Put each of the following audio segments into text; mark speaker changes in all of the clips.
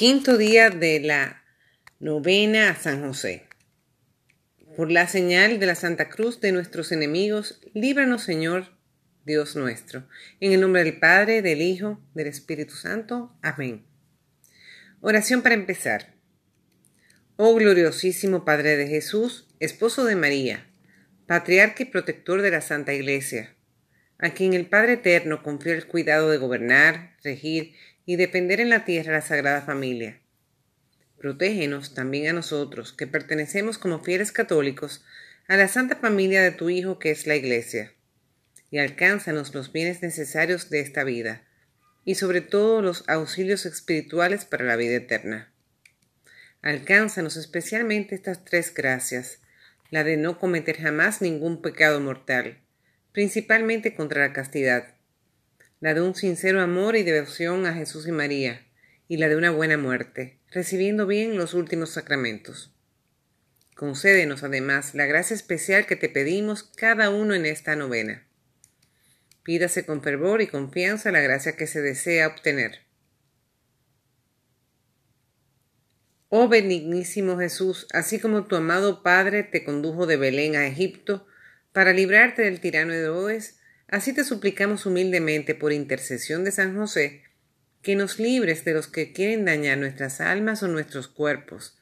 Speaker 1: Quinto día de la novena a San José. Por la señal de la Santa Cruz de nuestros enemigos, líbranos Señor Dios nuestro. En el nombre del Padre, del Hijo, del Espíritu Santo. Amén. Oración para empezar. Oh gloriosísimo Padre de Jesús, esposo de María, patriarca y protector de la Santa Iglesia, a quien el Padre Eterno confió el cuidado de gobernar, regir y depender en la tierra la Sagrada Familia. Protégenos también a nosotros, que pertenecemos como fieles católicos a la Santa Familia de tu Hijo que es la Iglesia, y alcánzanos los bienes necesarios de esta vida, y sobre todo los auxilios espirituales para la vida eterna. Alcánzanos especialmente estas tres gracias, la de no cometer jamás ningún pecado mortal, principalmente contra la castidad, la de un sincero amor y devoción a Jesús y María, y la de una buena muerte, recibiendo bien los últimos sacramentos. Concédenos además la gracia especial que te pedimos cada uno en esta novena. Pídase con fervor y confianza la gracia que se desea obtener. Oh benignísimo Jesús, así como tu amado Padre te condujo de Belén a Egipto para librarte del tirano de Herodes, Así te suplicamos humildemente por intercesión de San José, que nos libres de los que quieren dañar nuestras almas o nuestros cuerpos,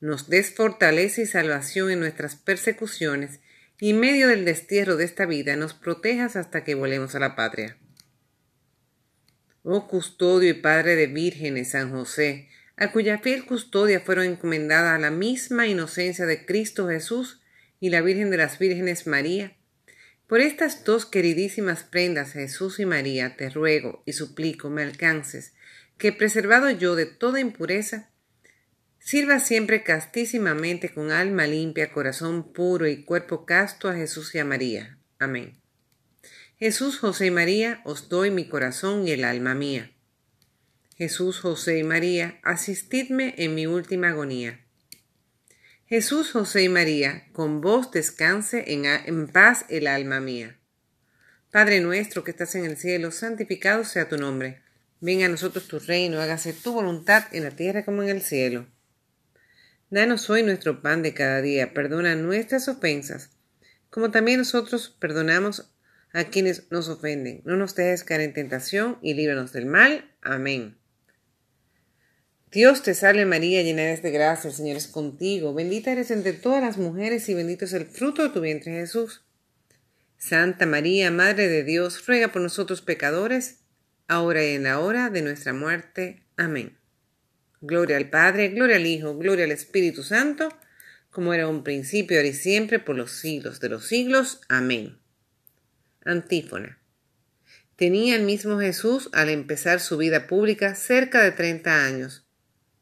Speaker 1: nos des fortaleza y salvación en nuestras persecuciones, y en medio del destierro de esta vida nos protejas hasta que volvemos a la patria. Oh custodio y padre de vírgenes, San José, a cuya fiel custodia fueron encomendadas la misma inocencia de Cristo Jesús y la Virgen de las Vírgenes María, por estas dos queridísimas prendas, Jesús y María, te ruego y suplico me alcances, que preservado yo de toda impureza, sirva siempre castísimamente con alma limpia, corazón puro y cuerpo casto a Jesús y a María. Amén. Jesús, José y María, os doy mi corazón y el alma mía. Jesús, José y María, asistidme en mi última agonía. Jesús, José y María, con vos descanse en, paz el alma mía. Padre nuestro que estás en el cielo, santificado sea tu nombre. Venga a nosotros tu reino, hágase tu voluntad en la tierra como en el cielo. Danos hoy nuestro pan de cada día, perdona nuestras ofensas, como también nosotros perdonamos a quienes nos ofenden. No nos dejes caer en tentación y líbranos del mal. Amén. Dios te salve María, llena eres de gracia, el Señor es contigo, bendita eres entre todas las mujeres y bendito es el fruto de tu vientre Jesús. Santa María, Madre de Dios, ruega por nosotros pecadores, ahora y en la hora de nuestra muerte. Amén. Gloria al Padre, gloria al Hijo, gloria al Espíritu Santo, como era un principio, ahora y siempre, por los siglos de los siglos. Amén. Antífona. Tenía el mismo Jesús al empezar su vida pública cerca de treinta años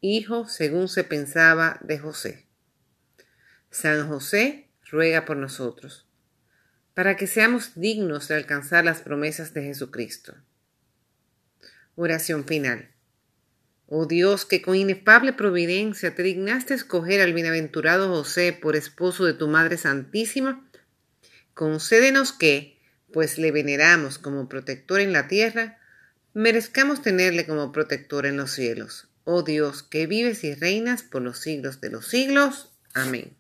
Speaker 1: hijo, según se pensaba, de José. San José ruega por nosotros, para que seamos dignos de alcanzar las promesas de Jesucristo. Oración final. Oh Dios, que con inefable providencia te dignaste escoger al bienaventurado José por esposo de tu Madre Santísima, concédenos que, pues le veneramos como protector en la tierra, merezcamos tenerle como protector en los cielos oh Dios, que vives y reinas por los siglos de los siglos. Amén.